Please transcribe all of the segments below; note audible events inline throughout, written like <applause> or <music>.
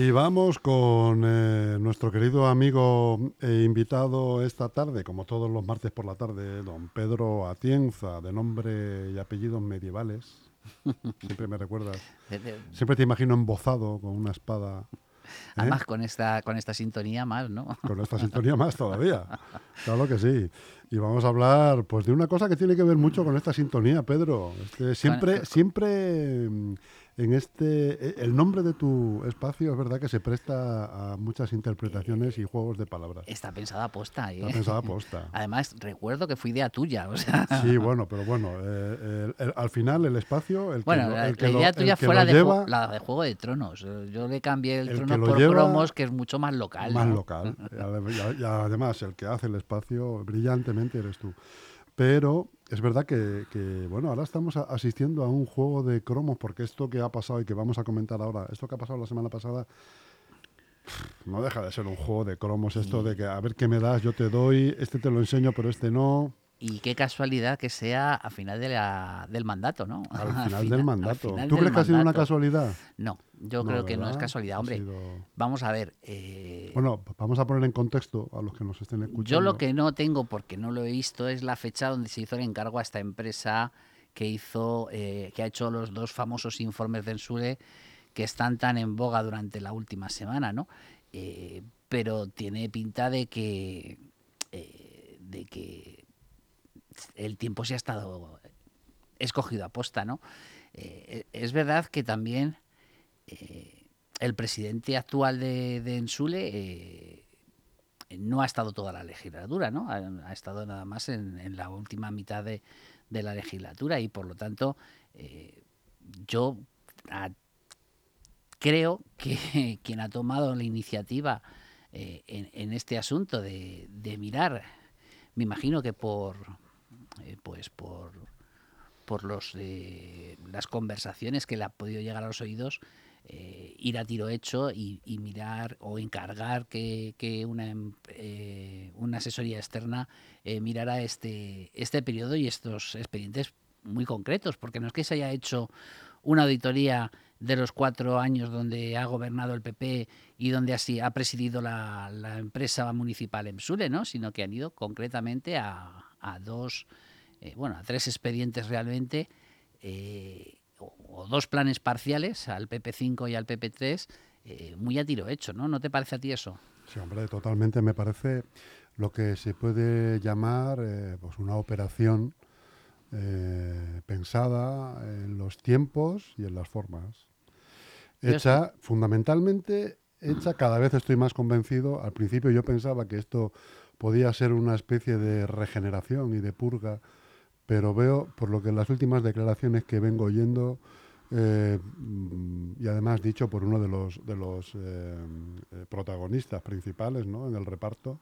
Y vamos con eh, nuestro querido amigo e invitado esta tarde, como todos los martes por la tarde, don Pedro Atienza, de nombre y apellidos medievales. <laughs> Siempre me recuerdas. Siempre te imagino embozado con una espada. ¿eh? Además, con esta, con esta sintonía más, ¿no? Con esta sintonía <laughs> más todavía. Claro que sí. Y vamos a hablar pues de una cosa que tiene que ver mucho con esta sintonía, Pedro. Este, siempre, siempre en este, e, el nombre de tu espacio es verdad que se presta a muchas interpretaciones y juegos de palabras. Está pensada aposta, ¿eh? Está pensada aposta. <laughs> Además, recuerdo que fui idea tuya, o sea... Sí, <laughs> bueno, pero bueno, eh, al final el espacio, el bueno, que, el que la idea tuya fue la de, la de, Juego de Tronos. Yo le cambié el, trono por cromos, que es mucho más local. Más local. y además, el que hace el espacio brillantemente eres tú. Pero es verdad que, bueno, ahora estamos asistiendo a un juego de cromos, porque esto que ha pasado y que vamos a comentar ahora, esto que ha pasado la semana pasada, no deja de ser un juego de cromos, esto de que a ver qué me das, yo te doy, este te lo enseño, pero este no. Y qué casualidad que sea a final de la, del mandato, ¿no? <laughs> Al final, del mandato. ¿Tú crees que ha sido una casualidad? No, yo creo que no es casualidad. Hombre, vamos a ver. Eh, bueno, vamos a poner en contexto a los que nos estén escuchando. Yo lo que no tengo, porque no lo he visto, es la fecha donde se hizo el encargo a esta empresa que hizo, eh, que ha hecho los dos famosos informes del SURE que están tan en boga durante la última semana, ¿no? Eh, pero tiene pinta de que, de que el tiempo se ha estado escogido a posta, ¿no? Eh, es verdad que también eh, el presidente actual de, Ensule eh, no ha estado toda la legislatura, ¿no? Ha, estado nada más en, la última mitad de, la legislatura y por lo tanto yo creo que <laughs> quien ha tomado la iniciativa en, este asunto de mirar, me imagino que por eh, pues por, por los, eh, las conversaciones que le ha podido llegar a los oídos, eh, ir a tiro hecho y, mirar o encargar que, una, em, una asesoría externa mirara este, este periodo y estos expedientes muy concretos, porque no es que se haya hecho una auditoría de los cuatro años donde ha gobernado el PP y donde así ha presidido la, la empresa municipal EMSURE, ¿no? sino que han ido concretamente a, a dos eh, bueno, a tres expedientes realmente, eh, o, dos planes parciales, al PP5 y al PP3, eh, muy a tiro hecho, ¿no? ¿No te parece a ti eso? Sí, hombre, totalmente. Me parece lo que se puede llamar pues una operación pensada en los tiempos y en las formas. Hecha, fundamentalmente, hecha, cada vez estoy más convencido. Al principio yo pensaba que esto podía ser una especie de regeneración y de purga pero veo, por lo que en las últimas declaraciones que vengo oyendo, eh, y además dicho por uno de los, de los eh, eh, protagonistas principales ¿no? en el reparto,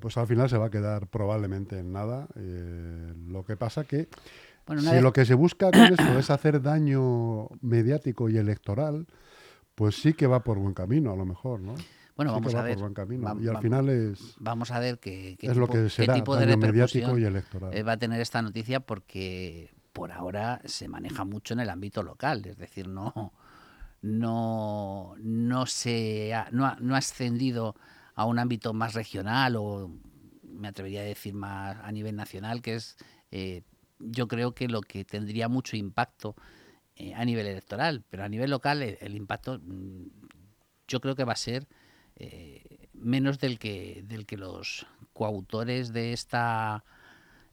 pues al final se va a quedar probablemente en nada. lo que pasa que si lo que se busca con esto es hacer daño mediático y electoral, pues sí que va por buen camino a lo mejor, ¿no? Bueno, vamos a ver. y al final es. Vamos a ver qué, es lo que será, tipo de mediático y electoral. Eh, va a tener esta noticia porque por ahora se maneja mucho en el ámbito local, es decir, no, no, no se ha, no, ha, ascendido a un ámbito más regional o me atrevería a decir más a nivel nacional, que es eh, yo creo que lo que tendría mucho impacto eh, a nivel electoral, pero a nivel local el impacto mm, yo creo que va a ser eh, menos del que, del que los coautores de esta,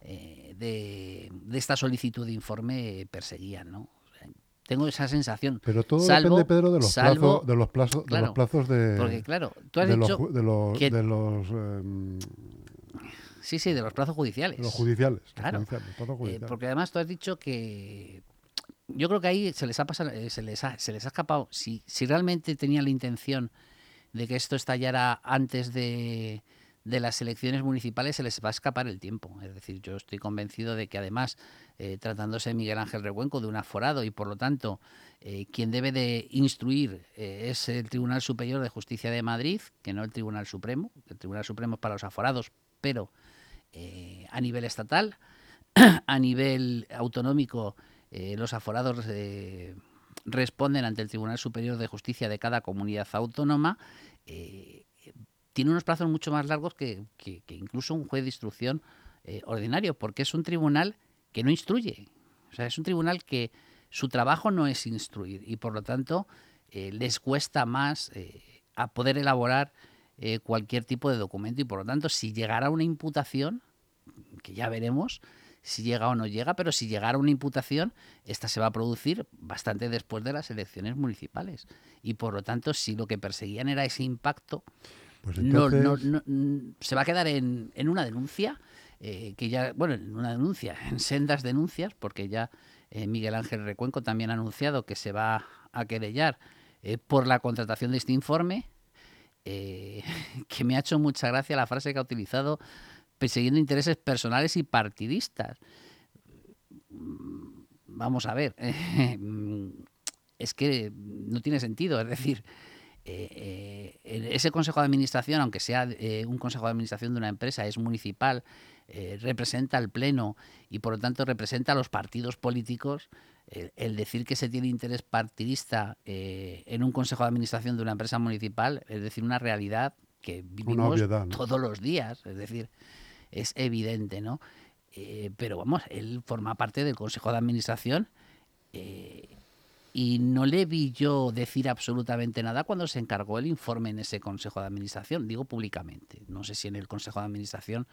eh, de, esta solicitud de informe perseguían, ¿no? tengo esa sensación. Pero todo depende, Pedro, de los plazos, de los plazos, de los plazos de. Porque claro, tú has dicho de los, de los em, sí, sí, de los plazos judiciales. Los judiciales. Claro. Eh, porque además tú has dicho que yo creo que ahí se les ha pasado, se les ha, se les ha escapado. Si, si realmente tenían la intención de que esto estallara antes de, las elecciones municipales se les va a escapar el tiempo. Es decir, yo estoy convencido de que además, eh, tratándose de Miguel Ángel Recuenco, de un aforado, y por lo tanto, eh, quien debe de instruir eh, es el Tribunal Superior de Justicia de Madrid, que no el Tribunal Supremo. El Tribunal Supremo es para los aforados, pero a nivel estatal, <clears throat> a nivel autonómico, los aforados responden ante el Tribunal Superior de Justicia de cada comunidad autónoma, eh, tiene unos plazos mucho más largos que, incluso un juez de instrucción eh, ordinario, porque es un tribunal que no instruye. O sea, es un tribunal que su trabajo no es instruir y por lo tanto eh, les cuesta más a poder elaborar cualquier tipo de documento y por lo tanto si llegara una imputación, que ya veremos, si llega o no llega, pero si llegara una imputación, esta se va a producir bastante después de las elecciones municipales. Y por lo tanto, si lo que perseguían era ese impacto, pues no, mm, se va a quedar en, una denuncia, eh, que ya, bueno, en una denuncia, en sendas denuncias, porque ya eh, Miguel Ángel Recuenco también ha anunciado que se va a querellar eh, por la contratación de este informe, <laughs> que me ha hecho mucha gracia la frase que ha utilizado persiguiendo intereses personales y partidistas. Vamos a ver, <laughs> es que no tiene sentido, es decir, eh, eh, ese consejo de administración, aunque sea eh, un consejo de administración de una empresa, es municipal, representa al pleno y por lo tanto representa a los partidos políticos. el decir que se tiene interés partidista en un consejo de administración de una empresa municipal es decir una realidad que vivimos todos los días. Es decir, es evidente, ¿no? Eh, pero vamos, él forma parte del Consejo de Administración eh, y no le vi yo decir absolutamente nada cuando se encargó el informe en ese Consejo de Administración, digo públicamente. No sé si en el Consejo de Administración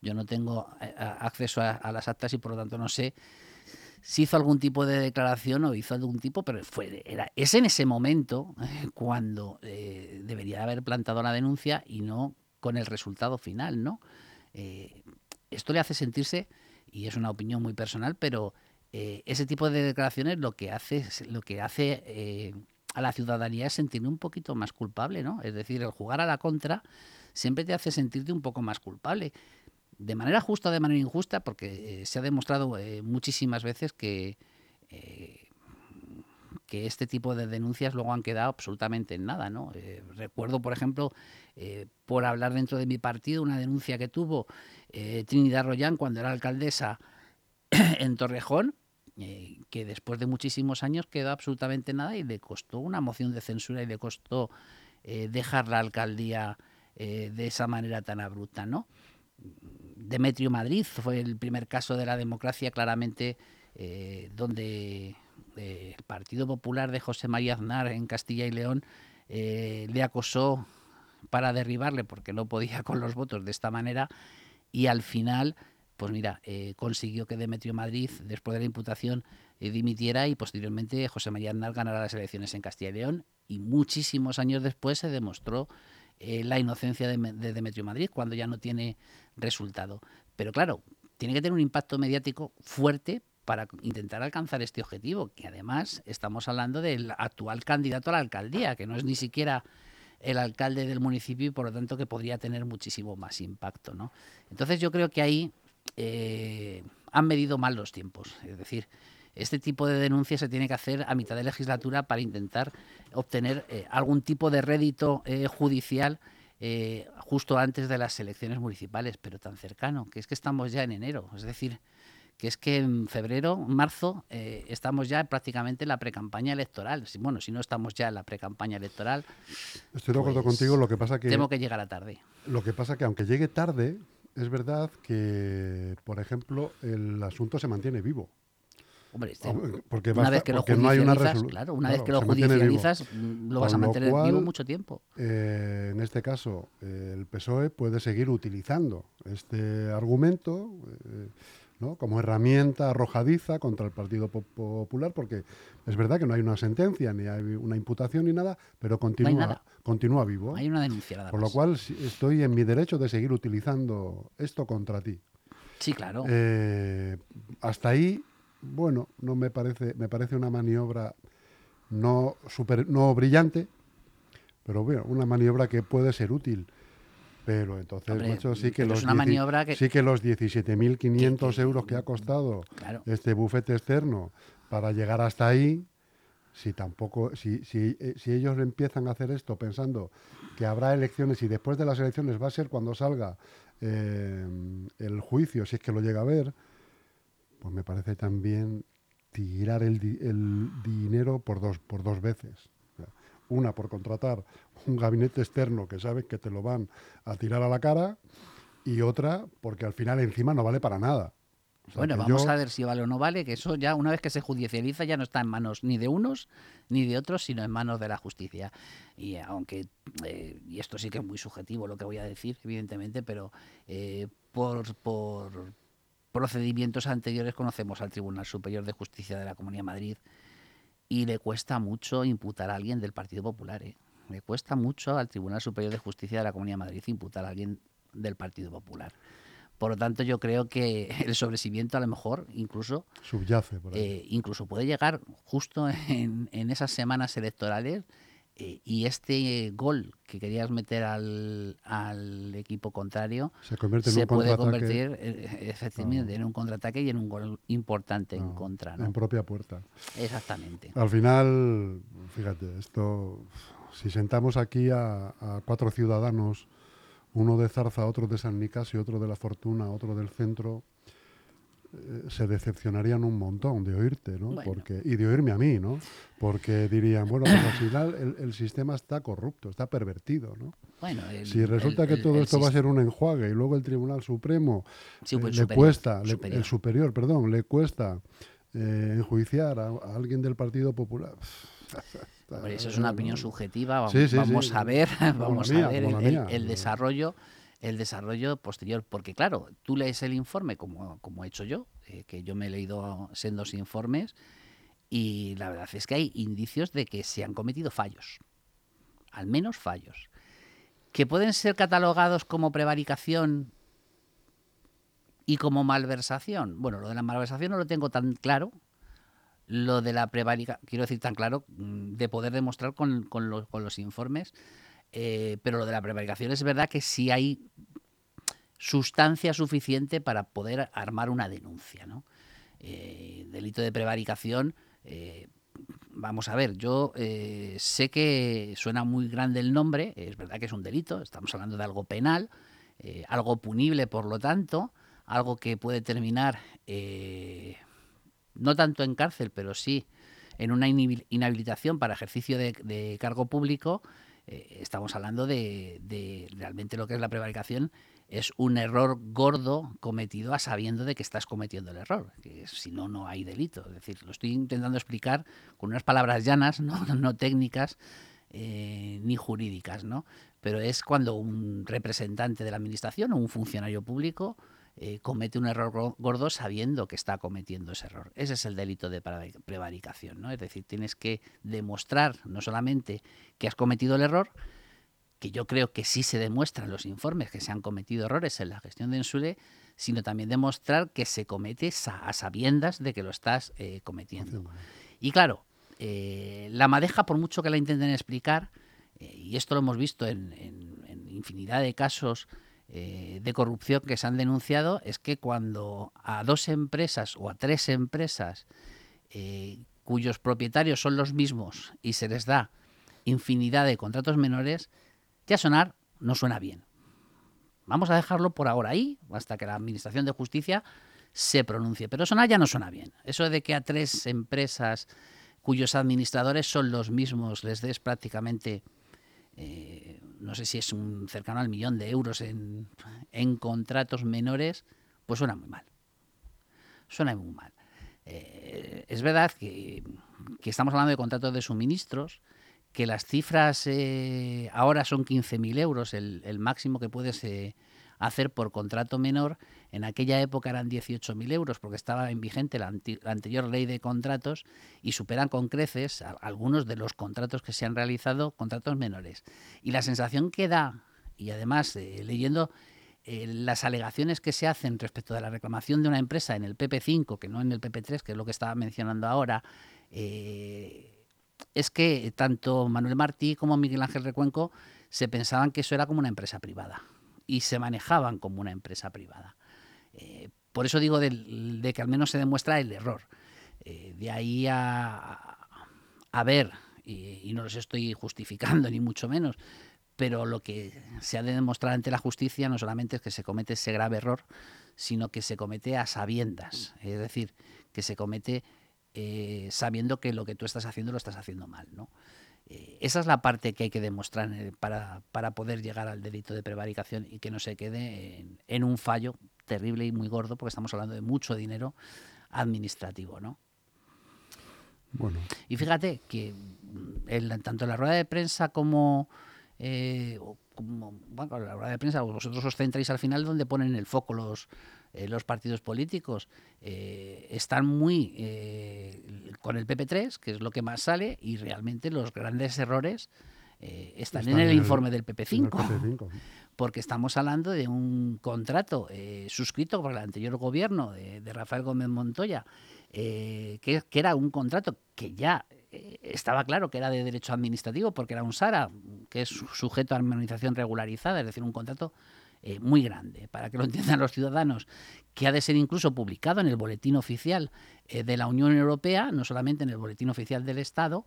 yo no tengo eh, acceso a, las actas y por lo tanto no sé si hizo algún tipo de declaración o hizo algún tipo, pero fue era es en ese momento cuando debería haber plantado la denuncia y no con el resultado final, ¿no? Eh, esto le hace sentirse, y es una opinión muy personal, pero eh, ese tipo de declaraciones lo que hace, lo que hace eh, a la ciudadanía es sentirme un poquito más culpable, ¿no? Es decir, el jugar a la contra siempre te hace sentirte un poco más culpable. De manera justa o de manera injusta, porque se ha demostrado muchísimas veces que que este tipo de denuncias luego han quedado absolutamente en nada. ¿no? Eh, recuerdo, por ejemplo, eh, por hablar dentro de mi partido, una denuncia que tuvo eh, Trinidad Royan cuando era alcaldesa <clears throat> en Torrejón, que después de muchísimos años quedó absolutamente nada y le costó una moción de censura y le costó dejar la alcaldía de esa manera tan abrupta. ¿no? Demetrio Madrid fue el primer caso de la democracia claramente donde el Partido Popular de José María Aznar en Castilla y León eh, le acosó para derribarle porque no podía <laughs> con los votos de esta manera y al final, pues mira, eh, consiguió que Demetrio Madrid, después de la imputación, eh, dimitiera y posteriormente José María Aznar ganara las elecciones en Castilla y León y muchísimos años después se demostró la inocencia de Demetrio Madrid cuando ya no tiene resultado. Pero claro, tiene que tener un impacto mediático fuerte para intentar alcanzar este objetivo, que además estamos hablando del actual candidato a la alcaldía, que no es ni siquiera el alcalde del municipio y por lo tanto que podría tener muchísimo más impacto. ¿no? Entonces yo creo que ahí eh, han medido mal los tiempos. Es decir, este tipo de denuncias se tiene que hacer a mitad de legislatura para intentar obtener eh, algún tipo de rédito eh, judicial justo antes de las elecciones municipales, pero tan cercano, que es que estamos ya en enero. Es decir, que es que en febrero, marzo, eh, estamos ya prácticamente en la precampaña electoral. Bueno, si no estamos ya en la precampaña electoral. Estoy de acuerdo pues, contigo, lo que pasa que. Temo que llegará tarde. Lo que pasa que, aunque llegue tarde, es verdad que, por ejemplo, el asunto se mantiene vivo. Hombre, este, porque una vez que lo judicializas, claro, una vez que lo judicializas, lo vas a mantener vivo mucho tiempo. Eh, en este caso, el PSOE puede seguir utilizando este argumento. Eh, como herramienta arrojadiza contra el Partido Popular, porque es verdad que no hay una sentencia, ni hay una imputación ni nada, pero continúa, continúa vivo. Hay una denuncia. Por lo cual estoy en mi derecho de seguir utilizando esto contra ti. Sí, claro. Eh, hasta ahí, bueno, no me parece, me parece una maniobra no, super, no brillante, pero bueno, una maniobra que puede ser útil. Pero entonces, sí que, los sí que los 17.500 euros que ha costado este bufete externo para llegar hasta ahí, si tampoco, si, si, eh, si, ellos empiezan a hacer esto pensando que habrá elecciones y después de las elecciones va a ser cuando salga eh, el juicio, si es que lo llega a ver, pues me parece también tirar el, dinero por dos, por dos veces. Una por contratar un gabinete externo que sabes que te lo van a tirar a la cara y otra porque al final encima no vale para nada. bueno, vamos a ver si vale o no vale, que eso ya una vez que se judicializa ya no está en manos ni de unos ni de otros, sino en manos de la justicia. Y aunque, eh, y esto sí que es muy subjetivo lo que voy a decir, evidentemente, pero eh, por, por procedimientos anteriores conocemos al Tribunal Superior de Justicia de la Comunidad de Madrid y le cuesta mucho imputar a alguien del Partido Popular. ¿eh? Le cuesta mucho al Tribunal Superior de Justicia de la Comunidad de Madrid imputar a alguien del Partido Popular. Por lo tanto, yo creo que <laughs> el sobrecimiento a lo mejor incluso subyace, eh, incluso puede llegar justo en, en esas semanas electorales eh, y este gol que querías meter al, al equipo contrario se, convierte en puede convertir eh, efectivamente en un contraataque y en un gol importante en contra. En propia puerta. Exactamente. Al final, fíjate, esto, si sentamos aquí a, a cuatro ciudadanos, uno de Zarza, otro de San Nicasio, otro de La Fortuna, otro del centro, se decepcionarían un montón de oírte, ¿no? Porque, y de oírme a mí, ¿no? Porque dirían, bueno, pues al final el, sistema está corrupto, está pervertido, ¿no? Bueno, si resulta que todo esto va a ser un enjuague y luego el Tribunal Supremo eh, le cuesta, el superior, perdón, le cuesta eh, enjuiciar a, alguien del Partido Popular. eso es una opinión subjetiva. <laughs> Vamos, a ver, vamos a ver el desarrollo el desarrollo posterior. Porque claro, tú lees el informe como, como he hecho yo, eh, que yo me he leído sendos informes, y la verdad es que hay indicios de que se han cometido fallos, al menos fallos, que pueden ser catalogados como prevaricación y como malversación. Bueno, lo de la malversación no lo tengo tan claro, lo de la prevaricación, quiero decir tan claro, mm, de poder demostrar con, con, los, con los informes, eh, pero lo de la prevaricación es verdad que sí hay sustancia suficiente para poder armar una denuncia. ¿no? Eh, delito de prevaricación, eh, vamos a ver, yo sé que suena muy grande el nombre, es verdad que es un delito, estamos hablando de algo penal, algo punible por lo tanto, algo que puede terminar no tanto en cárcel, pero sí en una inhabilitación para ejercicio de cargo público eh, estamos hablando de, realmente lo que es la prevaricación es un error gordo cometido a sabiendo de que estás cometiendo el error, que si no, no hay delito. Es decir, lo estoy intentando explicar con unas palabras llanas, no, técnicas eh, ni jurídicas, ¿no? Pero es cuando un representante de la administración o un funcionario público eh, comete un error gordo sabiendo que está cometiendo ese error. Ese es el delito de prevaricación, ¿no? Es decir, tienes que demostrar no solamente que has cometido el error, que yo creo que sí se demuestra en los informes que se han cometido errores en la gestión de Ensule, sino también demostrar que se comete a sabiendas de que lo estás eh, cometiendo. Y claro, eh, la madeja, por mucho que la intenten explicar, y esto lo hemos visto en, en infinidad de casos eh, de corrupción que se han denunciado es que cuando a dos empresas o a tres empresas eh, cuyos propietarios son los mismos y se les da infinidad de contratos menores, ya sonar no suena bien. Vamos a dejarlo por ahora ahí, hasta que la Administración de Justicia se pronuncie. Pero sonar ya no suena bien. Eso de que a tres empresas cuyos administradores son los mismos les des prácticamente eh, no sé si es un cercano al millón de euros en, contratos menores, pues suena muy mal. Suena muy mal. Eh, es verdad que, estamos hablando de contratos de suministros, que las cifras eh, ahora son 15.000 euros, el, máximo que puedes hacer por contrato menor. En aquella época eran 18.000 euros porque estaba en vigente la, anterior ley de contratos y superan con creces algunos de los contratos que se han realizado, contratos menores. Y la sensación que da, y además eh, leyendo eh, las alegaciones que se hacen respecto de la reclamación de una empresa en el PP5, que no en el PP3, que es lo que estaba mencionando ahora, eh, es que tanto Manuel Martí como Miguel Ángel Recuenco se pensaban que eso era como una empresa privada y se manejaban como una empresa privada. Eh, por eso digo de, que al menos se demuestra el error. Eh, de ahí a, a ver, y, no los estoy justificando <laughs> ni mucho menos, pero lo que se ha de demostrar ante la justicia no solamente es que se comete ese grave error, sino que se comete a sabiendas, es decir, que se comete eh, sabiendo que lo que tú estás haciendo lo estás haciendo mal, ¿no? Esa es la parte que hay que demostrar para, para, poder llegar al delito de prevaricación y que no se quede en, un fallo terrible y muy gordo, porque estamos hablando de mucho dinero administrativo, ¿no? Bueno. Y fíjate que en, tanto en la rueda de prensa como, eh, como bueno, la rueda de prensa, vosotros os centráis al final donde ponen el foco los, eh, los partidos políticos. Eh, están muy eh, con el PP3, que es lo que más sale, y realmente los grandes errores eh, están, están, en el, en el informe del PP5. PP5. Porque estamos hablando de un contrato eh, suscrito por el anterior gobierno de, de Rafael Gómez Montoya, eh, que, era un contrato que ya eh, estaba claro que era de derecho administrativo, porque era un SARA, que es sujeto a armonización regularizada, es decir, un contrato eh, muy grande, para que lo <laughs> entiendan los ciudadanos, que ha de ser incluso publicado en el boletín oficial eh, de la Unión Europea, no solamente en el boletín oficial del Estado,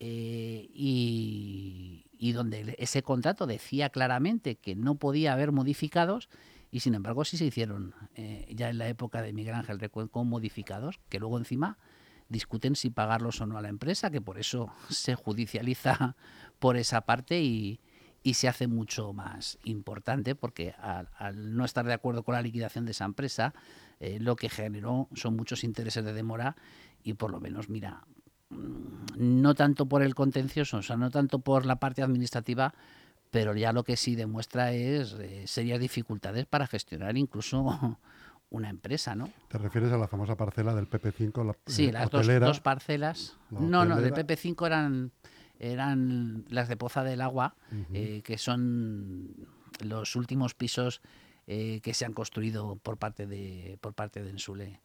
eh, y, y, donde ese contrato decía claramente que no podía haber modificados y sin embargo sí se hicieron eh, ya en la época de Miguel Ángel Recuenco modificados que luego encima discuten si pagarlos o no a la empresa, que por eso <laughs> se judicializa por esa parte y, y se hace mucho más importante porque al, no estar de acuerdo con la liquidación de esa empresa, eh, lo que generó son muchos intereses de demora y por lo menos, mira, no tanto por el contencioso, o sea, no tanto por la parte administrativa, pero ya lo que sí demuestra es eh, serias dificultades para gestionar incluso <laughs> una empresa, ¿no? ¿Te refieres a la famosa parcela del PP5? La, sí, las dos, dos, parcelas. No, no, del PP5 eran eran las de Poza del Agua, uh -huh. eh, que son los últimos pisos eh, que se han construido por parte de por parte de Ensule.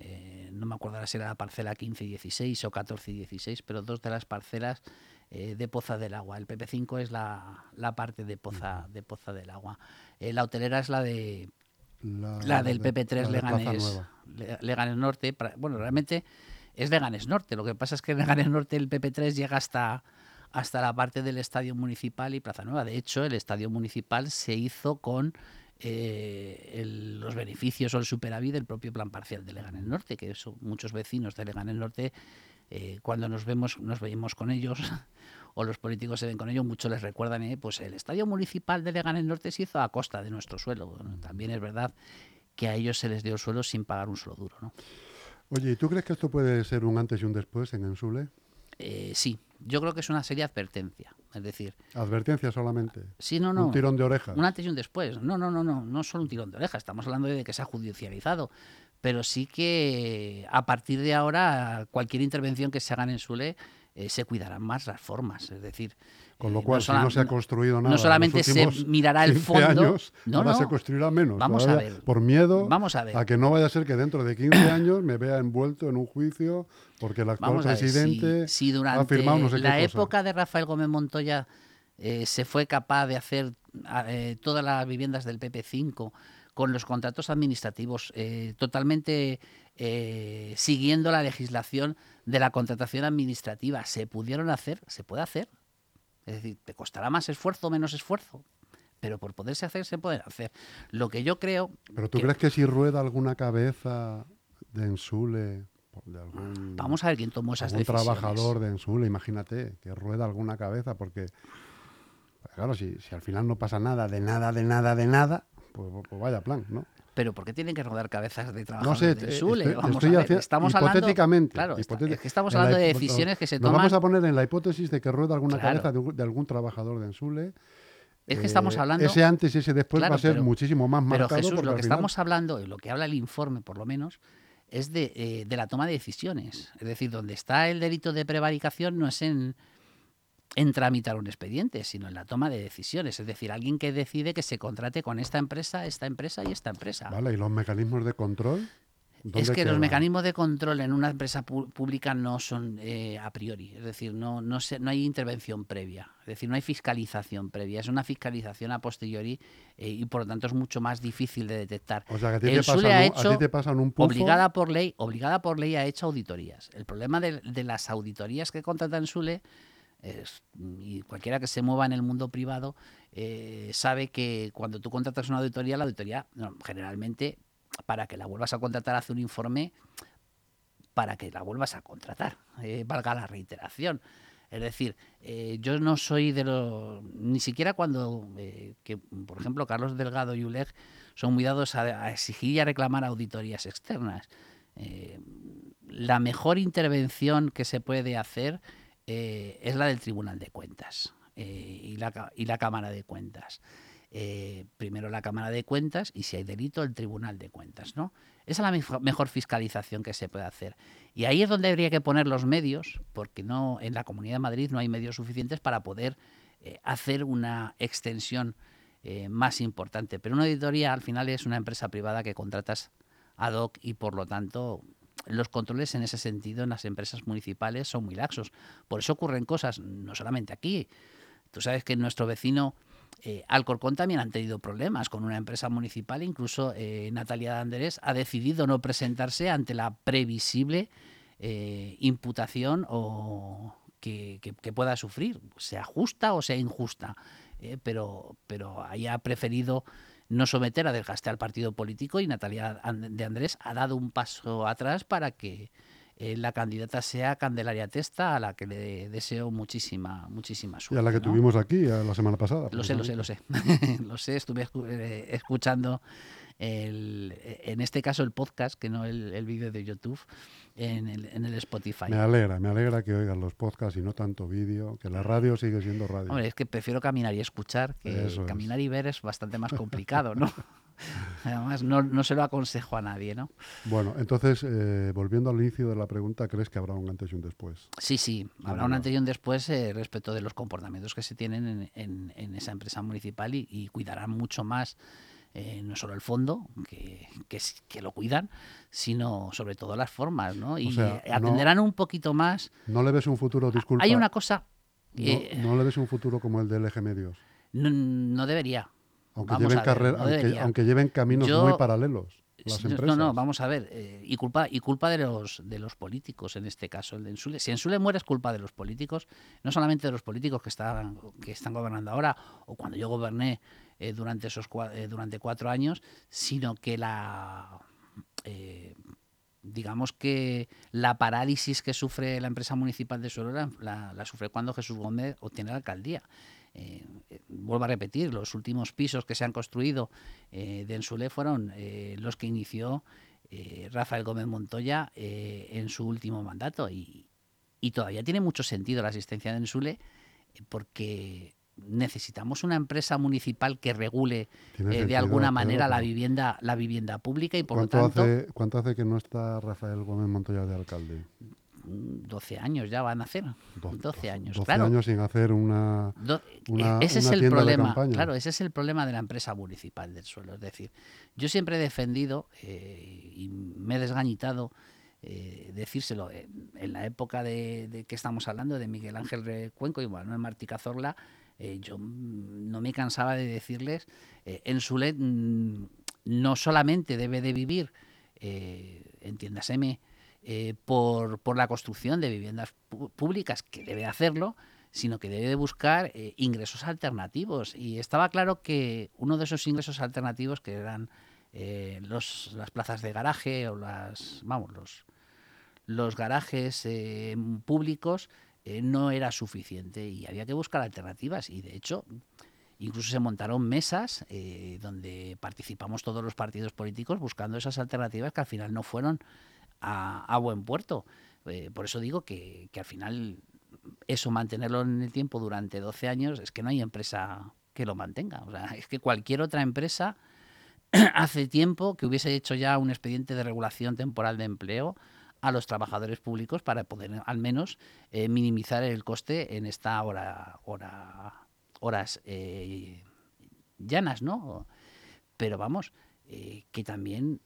Eh, no me acuerdo si era la parcela 15 y 16 o 14 y 16, pero dos de las parcelas eh, de Poza del Agua. El PP5 es la, la parte de Poza, de Poza del Agua. Eh, la hotelera es la de la, la del de, PP3 la Leganés, Leganés Norte. Para, bueno, realmente es Leganés Norte. Lo que pasa es que en Leganés Norte el PP3 llega hasta, hasta la parte del Estadio Municipal y Plaza Nueva. De hecho, el Estadio Municipal se hizo con eh, los beneficios o el superávit del propio plan parcial de Leganés Norte, que eso, muchos vecinos de Leganés Norte, eh, cuando nos vemos, nos veíamos con ellos, <laughs> o los políticos se ven con ellos, muchos les recuerdan, eh, pues el estadio municipal de Leganés Norte se hizo a costa de nuestro suelo. También es verdad que a ellos se les dio el suelo sin pagar un solo duro. ¿no? Oye, ¿y tú crees que esto puede ser un antes y un después en Ensule? Eh, sí, yo creo que es una seria advertencia. Es decir, advertencia solamente. Sí, no, no. Un tirón de orejas. Un antes y un después. No, no, no, no, no solo un tirón de orejas. Estamos hablando de que se ha judicializado. Pero sí que a partir de ahora, cualquier intervención que se haga en Sule eh, se cuidarán más las formas. Es decir, con lo cual, no, si no se ha construido nada. No solamente se mirará el fondo. Años, no, no. se construirá menos. Vamos a ver. Por miedo Vamos a, ver. a que no vaya a ser que dentro de 15 años me vea envuelto en un juicio porque el actual Vamos presidente si, si durante ha firmado no sé la qué época de Rafael Gómez Montoya eh, se fue capaz de hacer eh, todas las viviendas del PP5 con los contratos administrativos eh, totalmente eh, siguiendo la legislación de la contratación administrativa. ¿Se pudieron hacer? ¿Se puede hacer? Es decir, ¿te costará más esfuerzo o menos esfuerzo? Pero por poderse hacer, se pueden hacer. Lo que yo creo... ¿Pero tú que, crees que si rueda alguna cabeza de Ensule, de algún... Vamos a ver quién tomó esas algún decisiones. trabajador de Ensule, imagínate, que rueda alguna cabeza, porque... Claro, si, si al final no pasa nada, de nada, de nada, de nada, pues, pues vaya plan, ¿no? Pero ¿por qué tienen que rodar cabezas de trabajo no sé, de Sule? Estoy, vamos estoy a ver, estamos hipotéticamente, hablando, claro, hipotéticamente, es que estamos hablando de decisiones que se nos toman. vamos a poner en la hipótesis de que rueda alguna Claro. cabeza de, de algún trabajador de Ensule. Es que estamos Eh, hablando. Ese antes y ese después Claro, va a ser pero- muchísimo más Pero marcado. Jesús, porque lo que final- estamos hablando, lo que habla el informe por lo menos, es de, eh, de la toma de decisiones. Es decir, donde está el delito de prevaricación no es en, en tramitar un expediente, sino en la toma de decisiones. Es decir, alguien que decide que se contrate con esta empresa, esta empresa y esta empresa. Vale, ¿y los mecanismos de control? Es ¿Dónde que los mecanismos de control en una empresa pública no son eh, a priori, es decir, no, no, se- no hay intervención previa, es decir, no hay fiscalización previa, es una fiscalización a posteriori eh, y por lo tanto es mucho más difícil de detectar. O sea, que a ti, te pasan, ha un- a hecho ti te pasan un pufo. Obligada por ley, obligada por ley ha hecho auditorías. El problema de, de las auditorías que contratan Sule es- y cualquiera que se mueva en el mundo privado eh, sabe que cuando tú contratas una auditoría, la auditoría generalmente para que la vuelvas a contratar hace un informe para que la vuelvas a contratar, eh, valga la reiteración. Es decir, eh, yo no soy de los. Ni siquiera cuando, que, por ejemplo, Carlos Delgado y ULEG son muy dados a, exigir y a reclamar auditorías externas. La mejor intervención que se puede hacer es la del Tribunal de Cuentas y la, y, la, Cámara de Cuentas. primero la Cámara de Cuentas y si hay delito el Tribunal de Cuentas, ¿no? Esa es la mejor fiscalización que se puede hacer. Y ahí es donde habría que poner los medios, porque no en la Comunidad de Madrid no hay medios suficientes para poder eh, hacer una extensión eh, más importante. Pero una auditoría al final es una empresa privada que contratas ad hoc y por lo tanto los controles en ese sentido en las empresas municipales son muy laxos. Por eso ocurren cosas, no solamente aquí. Tú sabes que nuestro vecino eh, Alcorcón también han tenido problemas con una empresa municipal, incluso eh, Natalia Andrés ha decidido no presentarse ante la previsible eh, imputación o que, pueda sufrir, sea justa o sea injusta, pero, pero ahí ha preferido no someter a desgaste al partido político y Natalia de Andrés ha dado un paso atrás para que eh, la candidata sea Candelaria Testa, a la que le deseo muchísima, muchísima suerte. Y a la que tuvimos aquí la semana pasada. Lo sé, lo sé, lo sé. <laughs> lo sé, estuve eh, escuchando el, en este caso el podcast, que no el, vídeo de YouTube, en el, en el, Spotify. Me alegra, me alegra que oigan los podcasts y no tanto vídeo, que la radio sigue siendo radio. Hombre, es que prefiero caminar y escuchar, que caminar y ver es bastante más complicado, ¿no? <laughs> Además, no, se lo aconsejo a nadie, ¿no? Bueno, entonces, eh, volviendo al inicio de la pregunta, ¿crees que habrá un antes y un después? Sí, sí, habrá un antes y un después eh, respecto de los comportamientos que se tienen en, esa empresa municipal y, cuidarán mucho más eh, no solo el fondo, que, que, lo cuidan, sino sobre todo las formas, ¿no? Y atenderán un poquito más. ¿No le ves un futuro, disculpa? Hay una cosa... no, le ves un futuro como el del eje medios? no debería. Aunque, lleven, caminos muy paralelos. Las empresas. No, no, vamos a ver. Eh, y culpa, y culpa de los de los políticos en este caso, el de Ensule. Si Ensule muere es culpa de los políticos, no solamente de los políticos que están, que están gobernando ahora, o cuando yo goberné eh, durante esos eh, durante cuatro años, sino que la digamos que la parálisis que sufre la empresa municipal de Sorora la, sufre cuando Jesús Gómez obtiene la alcaldía. Eh, vuelvo a repetir, los últimos pisos que se han construido eh, de Ensule fueron eh, los que inició Rafael Gómez Montoya en su último mandato y, todavía tiene mucho sentido la asistencia de Ensule porque necesitamos una empresa municipal que regule de alguna manera la vivienda la vivienda pública y por lo tanto hace, ¿cuánto hace que no está Rafael Gómez Montoya de alcalde 12 años ya van a hacer. 12 años, 12 años sin hacer una, e-, ese es el problema, claro, ese es el problema de la empresa municipal del suelo. Es decir, yo siempre he defendido eh, y me he desgañitado eh, decírselo eh, en la época de, que estamos hablando de Miguel Ángel Cuenco y Manuel Martí Cazorla, yo no me cansaba de decirles, en Sulet mm, no solamente debe de vivir, entiéndaseme, eh, por, por, la construcción de viviendas públicas, que debe hacerlo, sino que debe de buscar eh, ingresos alternativos. Y estaba claro que uno de esos ingresos alternativos, que eran eh, las plazas de garaje o las, vamos, los, los garajes públicos, no era suficiente y había que buscar alternativas. Y de hecho, incluso se montaron mesas donde participamos todos los partidos políticos buscando esas alternativas que al final no fueron a, buen puerto. Eh, por eso digo que, al final eso mantenerlo en el tiempo durante 12 años es que no hay empresa que lo mantenga. O sea, es que cualquier otra empresa <clears throat> hace tiempo que hubiese hecho ya un expediente de regulación temporal de empleo a los trabajadores públicos para poder al menos eh, minimizar el coste en esta hora, hora horas eh, llanas, ¿no? Pero vamos, que también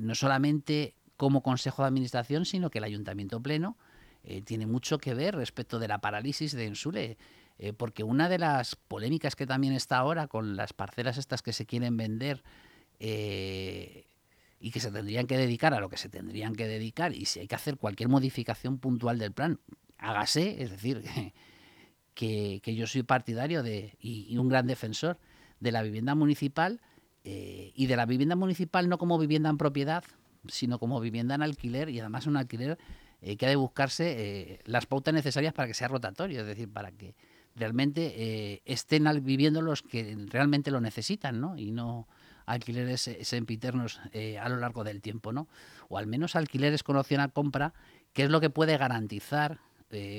no solamente como Consejo de Administración, sino que el Ayuntamiento Pleno eh, tiene mucho que ver respecto de la parálisis de Ensure. Eh, porque una de las polémicas que también está ahora con las parcelas estas que se quieren vender eh, y que se tendrían que dedicar a lo que se tendrían que dedicar y si hay que hacer cualquier modificación puntual del plan, hágase, es decir, <laughs> que, yo soy partidario de y, un gran defensor de la vivienda municipal y de la vivienda municipal no como vivienda en propiedad, sino como vivienda en alquiler y además un alquiler eh, que ha de buscarse eh, las pautas necesarias para que sea rotatorio, es decir, para que realmente eh, estén viviendo los que realmente lo necesitan, ¿no? Y no alquileres sempiternos a lo largo del tiempo, ¿no? O al menos alquileres con opción a compra, que es lo que puede garantizar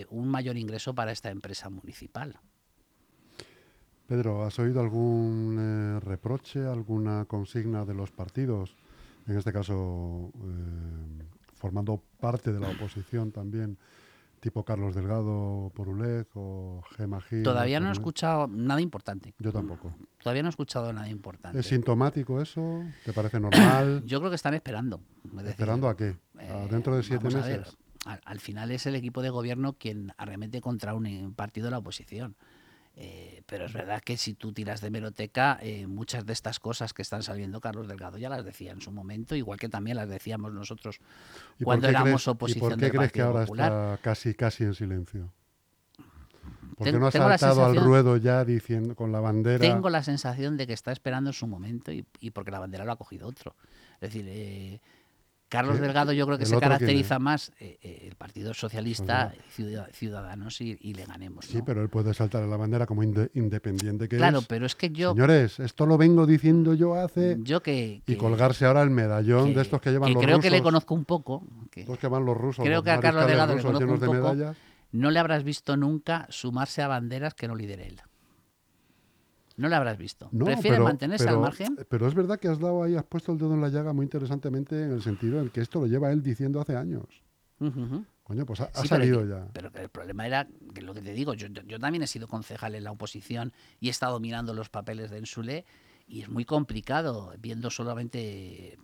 un mayor ingreso para esta empresa municipal. Pedro, ¿has oído algún reproche, alguna consigna de los partidos? En este caso, formando parte de la oposición también, tipo Carlos Delgado por ULEG o Gema Gil. Todavía no he escuchado nada importante. Yo tampoco. Todavía no he escuchado nada importante. ¿Es sintomático eso? ¿Te parece normal? <clears throat> Yo creo que están esperando. ¿Esperando a qué? ¿A eh, ¿Dentro de siete meses? al, final es el equipo de gobierno quien arremete contra un partido de la oposición. Eh, pero es verdad que si tú tiras de meroteca, eh, muchas de estas cosas que están saliendo, Carlos Delgado ya las decía en su momento, igual que también las decíamos nosotros cuando éramos oposición. ¿Y por qué crees que ahora está casi, casi en silencio? ¿Por qué no ha saltado al ruedo ya diciendo con la bandera? Tengo la sensación de que está esperando su momento y, y porque la bandera lo ha cogido otro. Es decir, eh, Carlos Delgado yo creo que se caracteriza más eh, eh, el Partido Socialista, Ciudadanos y, le ganemos. Sí, pero él puede saltar a la bandera como independiente que es. Claro, pero es que yo... Señores, esto lo vengo diciendo yo hace... Yo que... y colgarse ahora el medallón de estos que llevan los creo rusos. que le conozco un poco. Que, los que van los rusos. Creo que a Carlos Delgado le conozco un poco. No le habrás visto nunca sumarse a banderas que no lidere él. No la habrás visto. ¿Prefiere mantenerse al margen? Pero es verdad que has dado ahí, has puesto el dedo en la llaga muy interesantemente en el sentido en que esto lo lleva él diciendo hace años. Coño, pues ha, salido ya. Pero el problema era, que lo que te digo, yo, también he sido concejal en la oposición y he estado mirando los papeles de Ensule y es muy complicado, viendo solamente,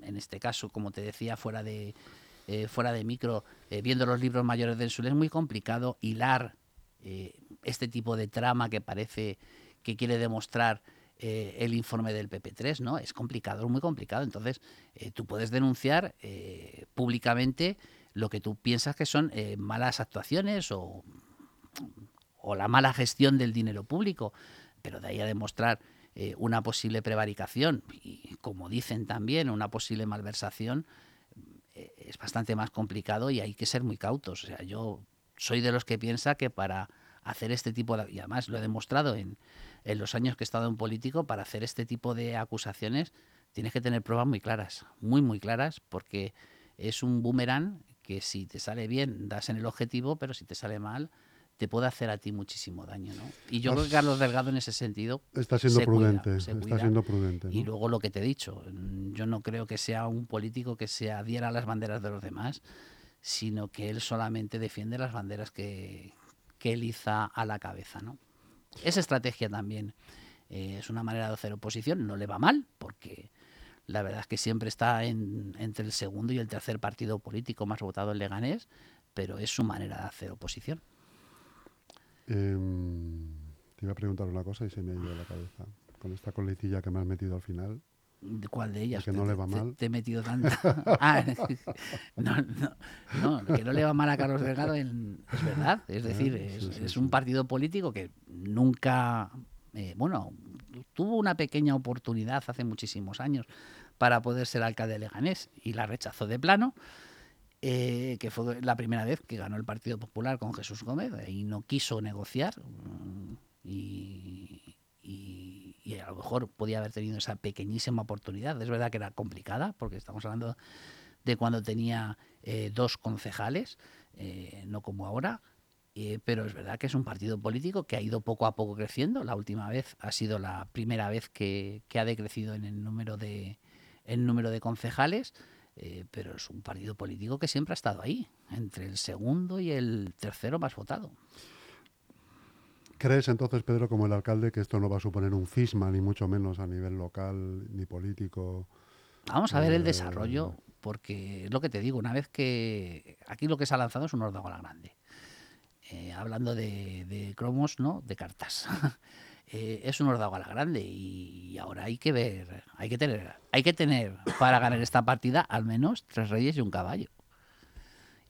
en este caso, como te decía, fuera de, eh, fuera de micro, eh, viendo los libros mayores de Ensule, es muy complicado hilar eh, este tipo de trama que parece que quiere demostrar eh, el informe del PP3, ¿no? Es complicado, es muy complicado. Entonces, eh, tú puedes denunciar eh, públicamente lo que tú piensas que son malas actuaciones o, o, la mala gestión del dinero público, pero de ahí a demostrar una posible prevaricación y, como dicen también, una posible malversación, es bastante más complicado y hay que ser muy cautos. O sea, yo soy de los que piensa que para hacer este tipo de... Y además lo he demostrado en, en los años que he estado en político, para hacer este tipo de acusaciones tienes que tener pruebas muy claras, muy, muy claras, porque es un boomerang que si te sale bien das en el objetivo, pero si te sale mal te puede hacer a ti muchísimo daño, ¿no? Y yo creo que Carlos Delgado en ese sentido está siendo prudente, está siendo prudente. Y luego lo que te he dicho, yo no creo que sea un político que se adhiera a las banderas de los demás, sino que él solamente defiende las banderas que, que él iza a la cabeza, ¿no? Esa estrategia también eh, es una manera de hacer oposición, no le va mal, porque la verdad es que siempre está entre el segundo y el tercer partido político más votado en Leganés, pero es su manera de hacer oposición. Em, te iba a preguntar una cosa y se me ha ido de la cabeza. Con esta coletilla que me has metido al final, ¿Cuál de ellas? Que no le va mal. Te, he metido tanta. <laughs> ah, <laughs> no, no, que no le va mal a Carlos Delgado es verdad. Es ah, decir, es, un partido político que nunca. Eh, bueno, tuvo una pequeña oportunidad hace muchísimos años para poder ser alcalde de Leganés y la rechazó de plano. Eh, que fue la primera vez que ganó el Partido Popular con Jesús Gómez y no quiso negociar. Mm, y a lo mejor podía haber tenido esa pequeñísima oportunidad. Es verdad que era complicada, porque estamos hablando de cuando tenía eh, dos concejales, eh, no como ahora, eh, pero es verdad que es un partido político que ha ido poco a poco creciendo. La última vez ha sido la primera vez que, ha decrecido en el número de, el número de concejales. pero es un partido político que siempre ha estado ahí, entre el segundo y el tercero más votado. ¿Crees entonces, Pedro, como el alcalde, que esto no va a suponer un cisma, ni mucho menos a nivel local ni político? Vamos a ver el eh, desarrollo, porque es lo que te digo, una vez que aquí lo que se ha lanzado es un la grande. Eh, hablando de, cromos, ¿no? De cartas. <laughs> Eh, es un la grande y ahora hay que ver, hay que tener, hay que tener para ganar esta partida al menos tres reyes y un caballo.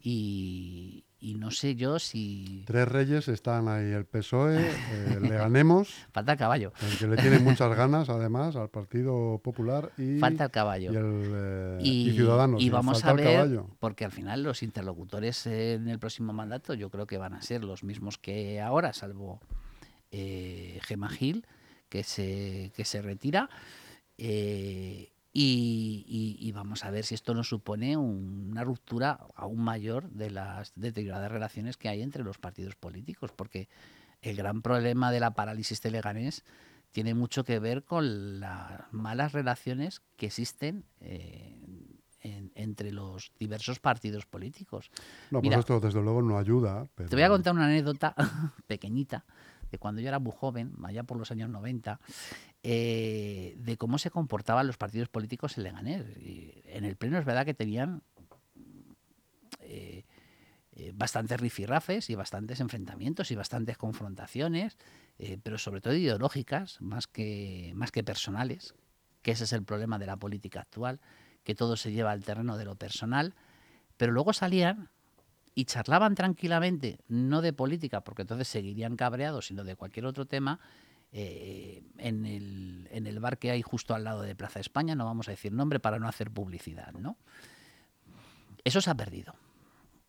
Y, y no sé yo si... Tres reyes están ahí, el PSOE, eh, le ganemos. <laughs> Falta el caballo. El que le tiene muchas ganas, además, al Partido Popular y... Falta el caballo. Y, el, eh, y, Ciudadanos. Y vamos a ver, porque al final los interlocutores en el próximo mandato yo creo que van a ser los mismos que ahora, salvo eh, Gema Gil, que se, que se retira. Eh, y, vamos a ver si esto nos supone una ruptura aún mayor de las deterioradas relaciones que hay entre los partidos políticos, porque el gran problema de la parálisis de Leganés tiene mucho que ver con las malas relaciones que existen eh, entre los diversos partidos políticos. No, pues esto desde luego no ayuda. Te voy a contar una anécdota <laughs> pequeñita de cuando yo era muy joven, allá por los años 90, eh, de cómo se comportaban los partidos políticos en Leganés. en el pleno es verdad que tenían eh, eh, bastantes rifirrafes y bastantes enfrentamientos y bastantes confrontaciones, pero sobre todo ideológicas, más que, más que personales, que ese es el problema de la política actual, que todo se lleva al terreno de lo personal, pero luego salían y charlaban tranquilamente, no de política, porque entonces seguirían cabreados, sino de cualquier otro tema, eh, en, el, en, el, bar que hay justo al lado de Plaza España, no vamos a decir nombre para no hacer publicidad, ¿no? Eso se ha perdido.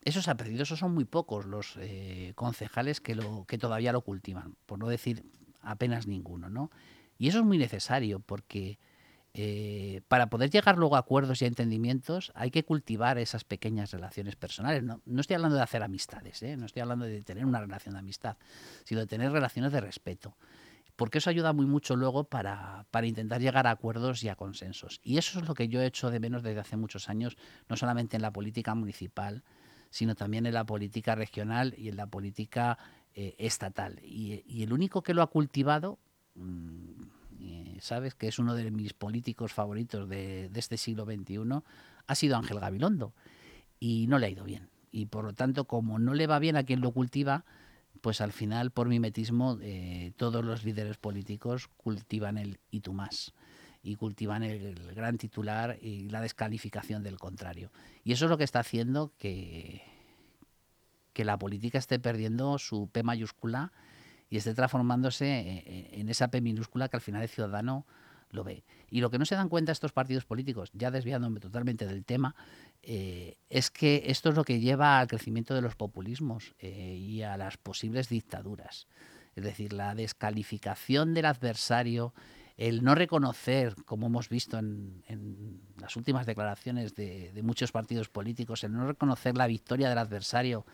Eso se ha perdido. Esos son muy pocos los eh, concejales que, lo, que todavía lo cultivan, por no decir apenas ninguno, ¿no? Y eso es muy necesario porque eh, para poder llegar luego a acuerdos y a entendimientos hay que cultivar esas pequeñas relaciones personales. No, estoy hablando de hacer amistades, no estoy hablando de tener una relación de amistad, sino de tener relaciones de respeto porque eso ayuda muy mucho luego para, intentar llegar a acuerdos y a consensos. Y eso es lo que yo he hecho de menos desde hace muchos años, no solamente en la política municipal, sino también en la política regional y en la política eh, estatal. Y, el único que lo ha cultivado, mm, eh, sabes, que es uno de mis políticos favoritos de, este siglo XXI, ha sido Ángel Gabilondo. Y no le ha ido bien. Y por lo tanto, como no le va bien a quien lo cultiva, pues al final, por mimetismo, eh, todos los líderes políticos cultivan el y tú más y cultivan el, gran titular y la descalificación del contrario. Y eso es lo que está haciendo que, que la política esté perdiendo su P mayúscula y esté transformándose en, en esa P minúscula que al final el ciudadano lo ve. Y lo que no se dan cuenta estos partidos políticos, ya desviándome totalmente del tema, eh, es que esto es lo que lleva al crecimiento de los populismos eh, y a las posibles dictaduras. Es decir, la descalificación del adversario, el no reconocer, como hemos visto en, las últimas declaraciones de, muchos partidos políticos, el no reconocer la victoria del adversario,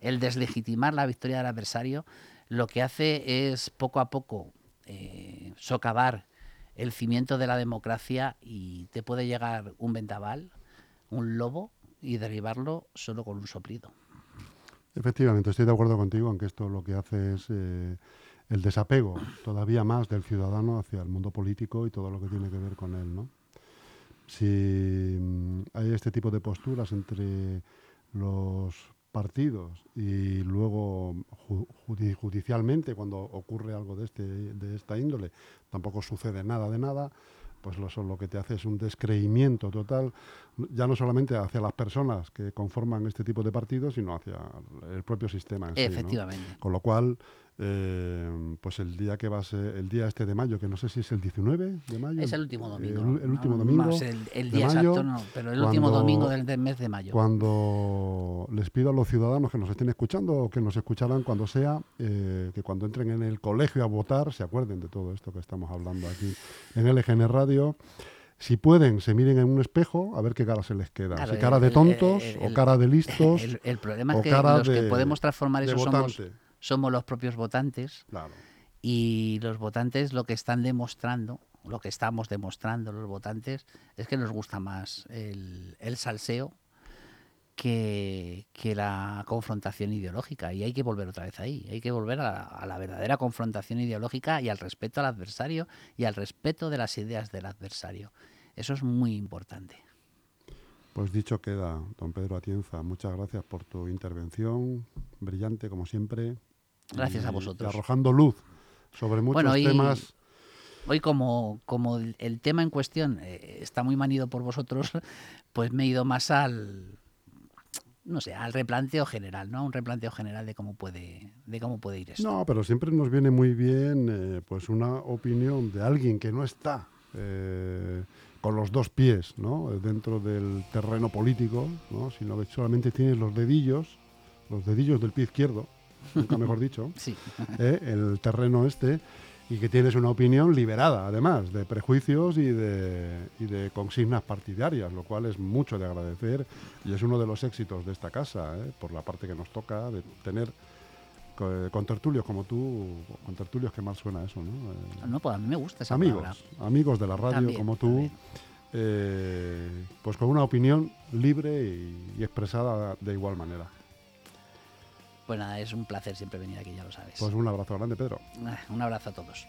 el deslegitimar la victoria del adversario, lo que hace es poco a poco eh, socavar el cimiento de la democracia y te puede llegar un vendaval, un lobo y derribarlo solo con un soplido. Efectivamente, estoy de acuerdo contigo, aunque esto lo que hace es eh, el desapego todavía más del ciudadano hacia el mundo político y todo lo que tiene que ver con él. ¿no? Si mm, hay este tipo de posturas entre los partidos y luego judicialmente cuando ocurre algo de, este, de esta índole tampoco sucede nada de nada, pues lo, lo que te hace es un descreimiento total, ya no solamente hacia las personas que conforman este tipo de partidos, sino hacia el propio sistema. En Efectivamente. Con lo cual, eh, pues el día que va a ser, el día este de mayo, que no sé si es el 19 de mayo. Es el último domingo. El, último domingo. el, día exacto no, pero el último domingo del, mes de mayo. Cuando les pido a los ciudadanos que nos estén escuchando o que nos escucharán cuando sea, eh, que cuando entren en el colegio a votar se acuerden de todo esto que estamos hablando aquí en LGN Radio si pueden, se miren en un espejo a ver qué cara se les queda. si cara de tontos o cara de listos. El, problema es que los que podemos transformar eso somos somos los propios votantes. Y los votantes lo que están demostrando, lo que estamos demostrando los votantes, es que nos gusta más el, salseo que, la confrontación ideológica. Y hay que volver otra vez ahí. Hay que volver a la, verdadera confrontación ideológica y al respeto al adversario y al respeto de las ideas del adversario. Eso es muy importante. Pues dicho queda, don Pedro Atienza. Muchas gracias por tu intervención, brillante como siempre. Gracias a vosotros. arrojando luz sobre muchos temas. Hoy como, como el tema en cuestión eh, está muy manido por vosotros, <laughs> pues me he ido más al no sé, al replanteo general, ¿no? Un replanteo general de cómo puede, de cómo puede ir esto. No, pero siempre nos viene muy bien eh, pues una opinión de alguien que no está eh, con los dos pies ¿no? dentro del terreno político, ¿no? sino que solamente tienes los dedillos, los dedillos del pie izquierdo, nunca <laughs> mejor dicho, Sí. ¿eh? el terreno este, y que tienes una opinión liberada, además, de prejuicios y de, y de consignas partidarias, lo cual es mucho de agradecer y es uno de los éxitos de esta casa, ¿eh? por la parte que nos toca, de tener con tertulios como tú, con tertulios que mal suena eso, ¿no? Eh, No, pues a mí me gusta esa amigos, palabra. amigos de la radio También, como tú, eh, pues con una opinión libre y, y expresada de igual manera. Pues nada, es un placer siempre venir aquí, ya lo sabes. Pues un abrazo grande, Pedro. Ah, Un abrazo a todos.